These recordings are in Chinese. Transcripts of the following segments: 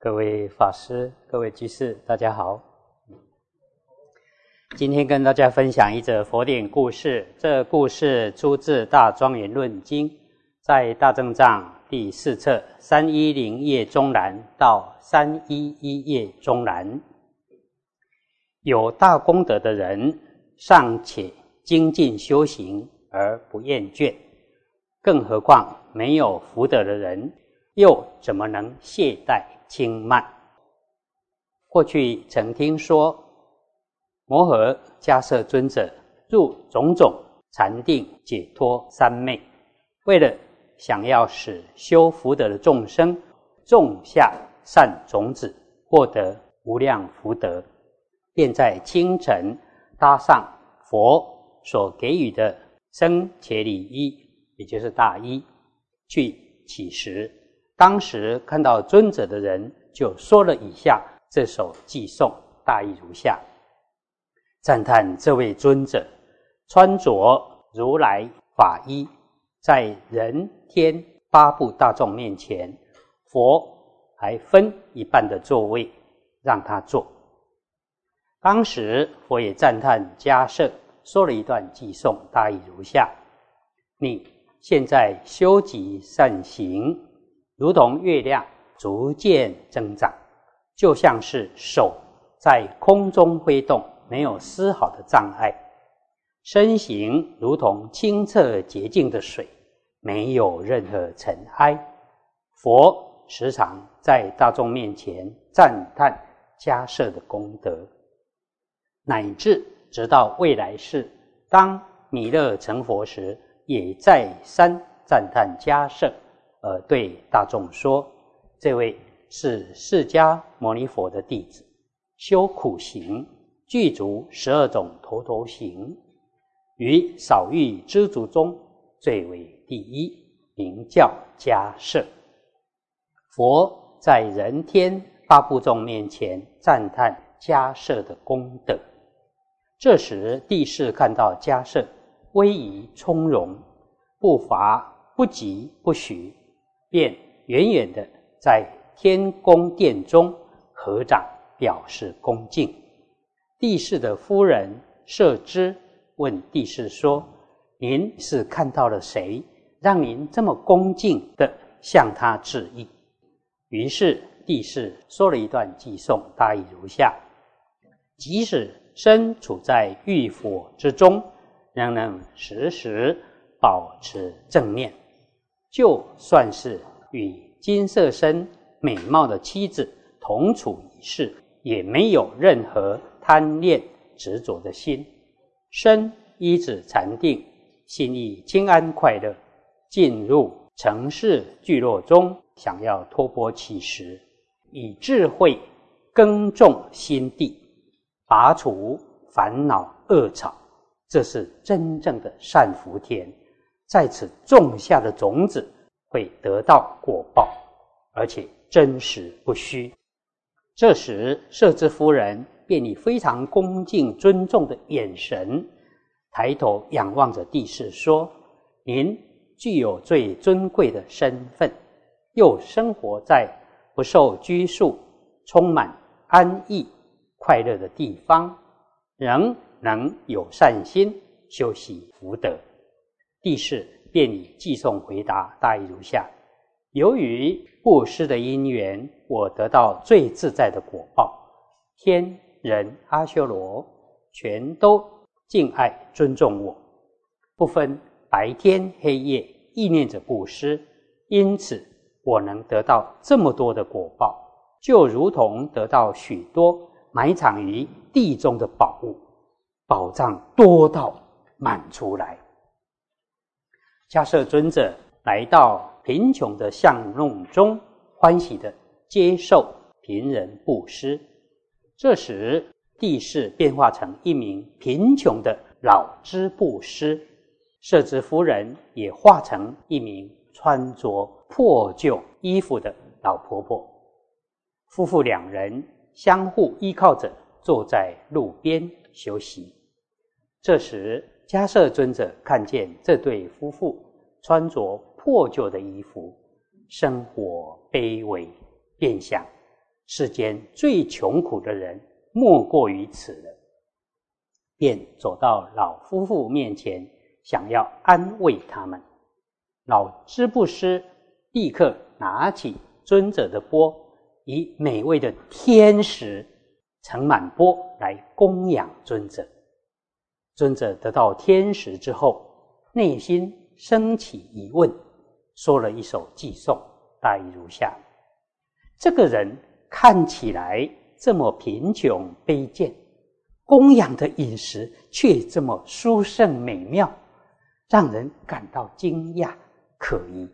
各位法师、各位居士，大家好。今天跟大家分享一则佛典故事。这故事出自《大庄严论经》，在大正藏第四册三一零页中南到三一一页中南。有大功德的人，尚且精进修行而不厌倦，更何况没有福德的人，又怎么能懈怠？轻慢。过去曾听说，摩诃迦摄尊者入种种禅定解脱三昧，为了想要使修福德的众生种下善种子，获得无量福德，便在清晨搭上佛所给予的僧伽礼衣，也就是大衣，去乞食。当时看到尊者的人，就说了以下这首偈颂，大意如下：赞叹这位尊者穿着如来法衣，在人天八部大众面前，佛还分一半的座位让他坐。当时佛也赞叹迦摄，说了一段偈颂，大意如下：你现在修集善行。如同月亮逐渐增长，就像是手在空中挥动，没有丝毫的障碍；身形如同清澈洁净的水，没有任何尘埃。佛时常在大众面前赞叹迦摄的功德，乃至直到未来世，当弥勒成佛时，也再三赞叹迦摄。而，对大众说，这位是释迦牟尼佛的弟子，修苦行，具足十二种头头行，于少欲知足中最为第一，名叫迦摄。佛在人天八部众面前赞叹迦摄的功德。这时帝释看到迦摄威仪从容，步伐不急不徐。便远远的在天宫殿中合掌表示恭敬。帝释的夫人摄之问帝释说：“您是看到了谁，让您这么恭敬的向他致意？”于是帝释说了一段偈颂，大意如下：即使身处在浴火之中，仍能时时保持正念。就算是与金色身美貌的妻子同处一室，也没有任何贪恋执着的心，身依止禅定，心意清安快乐。进入城市聚落中，想要托钵乞食，以智慧耕种心地，拔除烦恼恶草，这是真正的善福田。在此种下的种子会得到果报，而且真实不虚。这时，摄之夫人便以非常恭敬尊重的眼神，抬头仰望着帝释说：“您具有最尊贵的身份，又生活在不受拘束、充满安逸、快乐的地方，仍能有善心修习福德。”帝释便以寄送回答，大意如下：由于布施的因缘，我得到最自在的果报，天人阿修罗全都敬爱尊重我，不分白天黑夜，意念着布施，因此我能得到这么多的果报，就如同得到许多埋藏于地中的宝物，宝藏多到满出来。迦摄尊者来到贫穷的巷弄中，欢喜的接受贫人布施。这时，地势变化成一名贫穷的老织布施，摄之夫人也化成一名穿着破旧衣服的老婆婆。夫妇两人相互依靠着，坐在路边休息。这时，迦摄尊者看见这对夫妇穿着破旧的衣服，生活卑微，便想：世间最穷苦的人莫过于此了。便走到老夫妇面前，想要安慰他们。老织布施立刻拿起尊者的钵，以美味的天食盛满钵来供养尊者。尊者得到天食之后，内心升起疑问，说了一首偈颂，大意如下：这个人看起来这么贫穷卑贱。供养的饮食却这么殊胜美妙，让人感到惊讶可疑。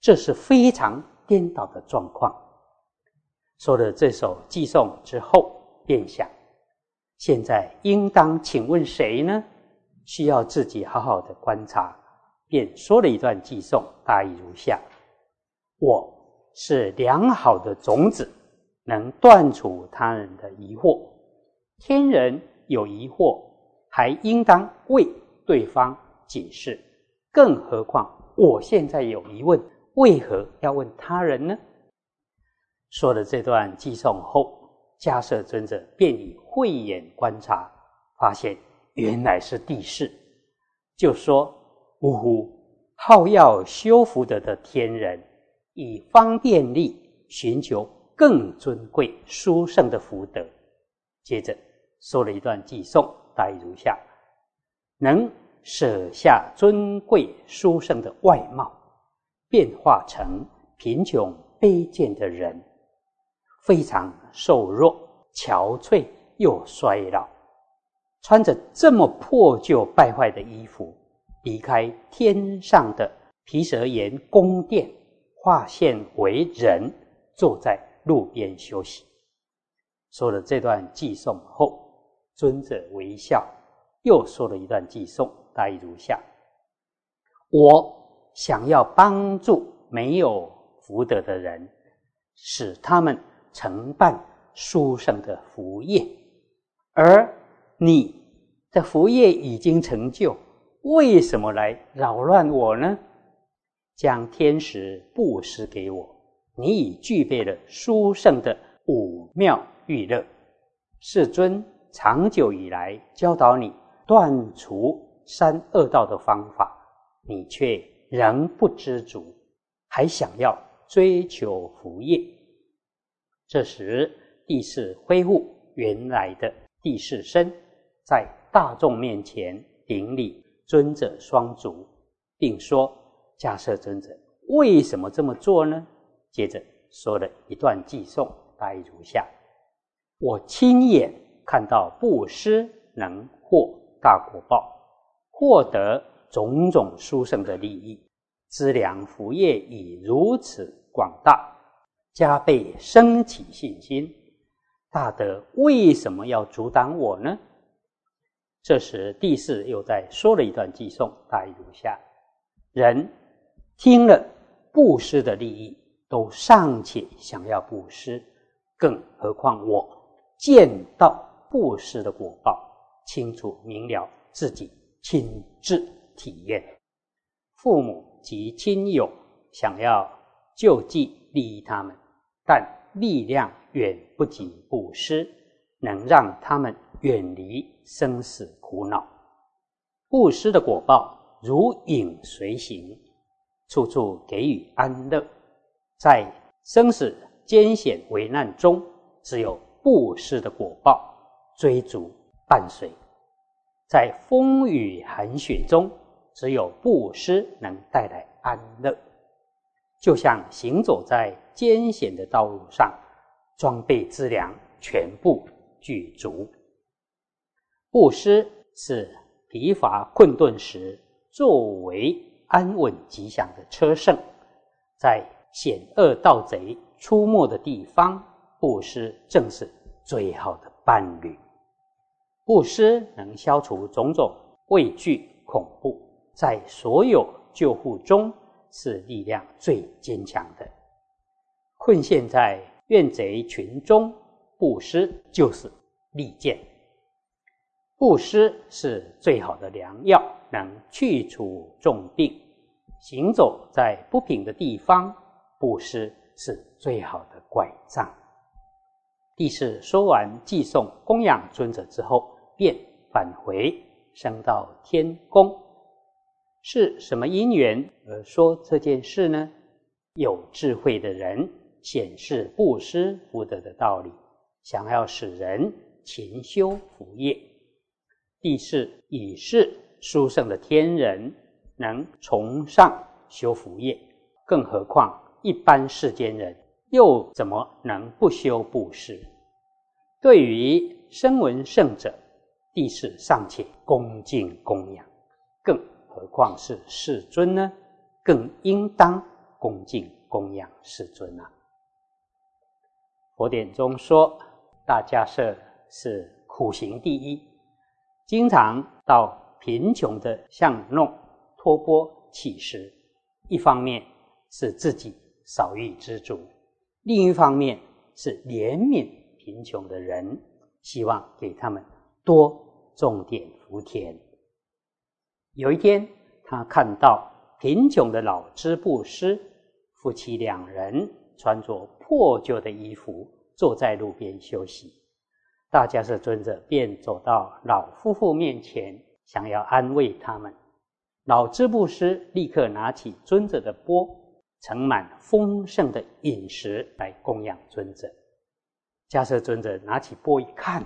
这是非常颠倒的状况。说了这首寄颂之后，便想：现在应当请问谁呢？需要自己好好的观察。便说了一段寄颂，大意如下：我是良好的种子，能断除他人的疑惑。天人。有疑惑，还应当为对方解释。更何况我现在有疑问，为何要问他人呢？说了这段寄送后，迦摄尊者便以慧眼观察，发现原来是地势，就说：“呜呼，好要修福德的天人，以方便力寻求更尊贵殊胜的福德。”接着。说了一段偈颂，大意如下：能舍下尊贵殊胜的外貌，变化成贫穷卑贱的人，非常瘦弱、憔悴又衰老，穿着这么破旧败坏的衣服，离开天上的毗舍岩宫殿，化现为人，坐在路边休息。说了这段偈颂后。尊者微笑，又说了一段偈颂，大意如下：我想要帮助没有福德的人，使他们承办殊胜的福业，而你的福业已经成就，为什么来扰乱我呢？将天时布施给我，你已具备了殊胜的五妙欲乐，世尊。长久以来教导你断除三恶道的方法，你却仍不知足，还想要追求福业。这时，地势恢复原来的地势身，在大众面前顶礼尊者双足，并说：“迦摄尊者为什么这么做呢？”接着说了一段偈颂，大意如下：“我亲眼。”看到布施能获大果报，获得种种殊胜的利益，资粮福业已如此广大，加倍升起信心。大德为什么要阻挡我呢？这时第四又在说了一段偈颂，大意如下：人听了布施的利益，都尚且想要布施，更何况我见到。布施的果报，清楚明了，自己亲自体验。父母及亲友想要救济利益他们，但力量远不及布施，能让他们远离生死苦恼。布施的果报如影随形，处处给予安乐。在生死艰险危难中，只有布施的果报。追逐伴随，在风雨寒雪中，只有布施能带来安乐。就像行走在艰险的道路上，装备资粮全部具足。布施是疲乏困顿时作为安稳吉祥的车胜，在险恶盗贼出没的地方，布施正是最好的伴侣。布施能消除种种畏惧恐怖，在所有救护中是力量最坚强的。困陷在怨贼群中，布施就是利剑。布施是最好的良药，能去除重病。行走在不平的地方，布施是最好的拐杖。帝释说完祭送供养尊者之后，便返回升到天宫。是什么因缘而说这件事呢？有智慧的人显示布施福德的道理，想要使人勤修福业。第四，已是殊胜的天人，能崇尚修福业，更何况一般世间人，又怎么能不修布施？对于声闻圣者，第四尚且恭敬供养，更何况是世尊呢？更应当。恭敬供养世尊啊！佛典中说，大迦叶是苦行第一，经常到贫穷的巷弄托钵乞食。一方面是自己少欲知足，另一方面是怜悯贫穷的人，希望给他们多种点福田。有一天，他看到贫穷的老织布师。夫妻两人穿着破旧的衣服，坐在路边休息。大迦叶尊者便走到老夫妇面前，想要安慰他们。老织布师立刻拿起尊者的钵，盛满丰盛的饮食来供养尊者。迦叶尊者拿起钵一看，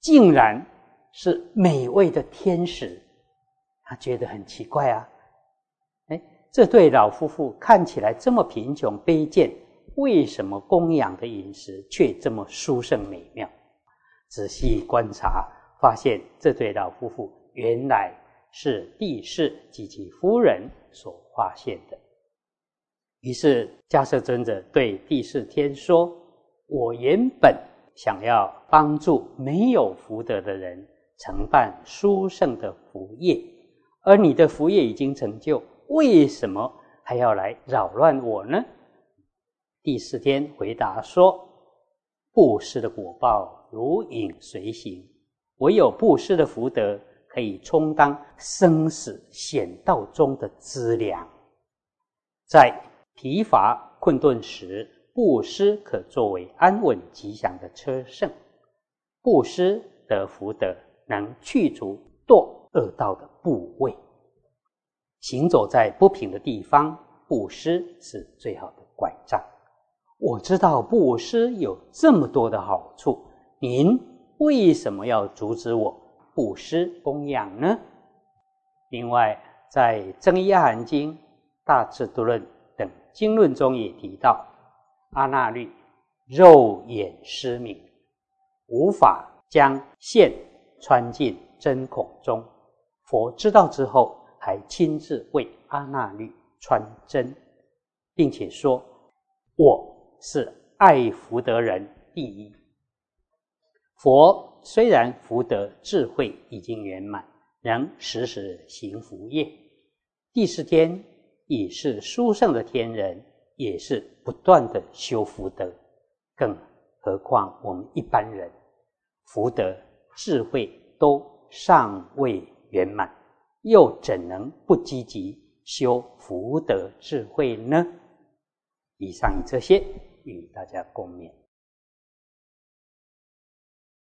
竟然是美味的天使，他觉得很奇怪啊。哎这对老夫妇看起来这么贫穷卑贱，为什么供养的饮食却这么殊胜美妙？仔细观察，发现这对老夫妇原来是帝释及其夫人所发现的。于是迦叶尊者对帝释天说：“我原本想要帮助没有福德的人承办殊胜的福业，而你的福业已经成就。”为什么还要来扰乱我呢？第四天回答说：“布施的果报如影随形，唯有布施的福德可以充当生死险道中的资粮。在疲乏困顿时，布施可作为安稳吉祥的车胜。布施的福德能去除堕恶道的部位。”行走在不平的地方，布施是最好的拐杖。我知道布施有这么多的好处，您为什么要阻止我布施供养呢？另外，在《增一阿含经》《大智度论》等经论中也提到，阿那律肉眼失明，无法将线穿进针孔中。佛知道之后。还亲自为阿那律穿针，并且说：“我是爱福德人第一。”佛虽然福德智慧已经圆满，仍时时行福业。第四天已是殊胜的天人，也是不断的修福德。更何况我们一般人，福德智慧都尚未圆满。又怎能不积极修福德智慧呢？以上这些与大家共勉。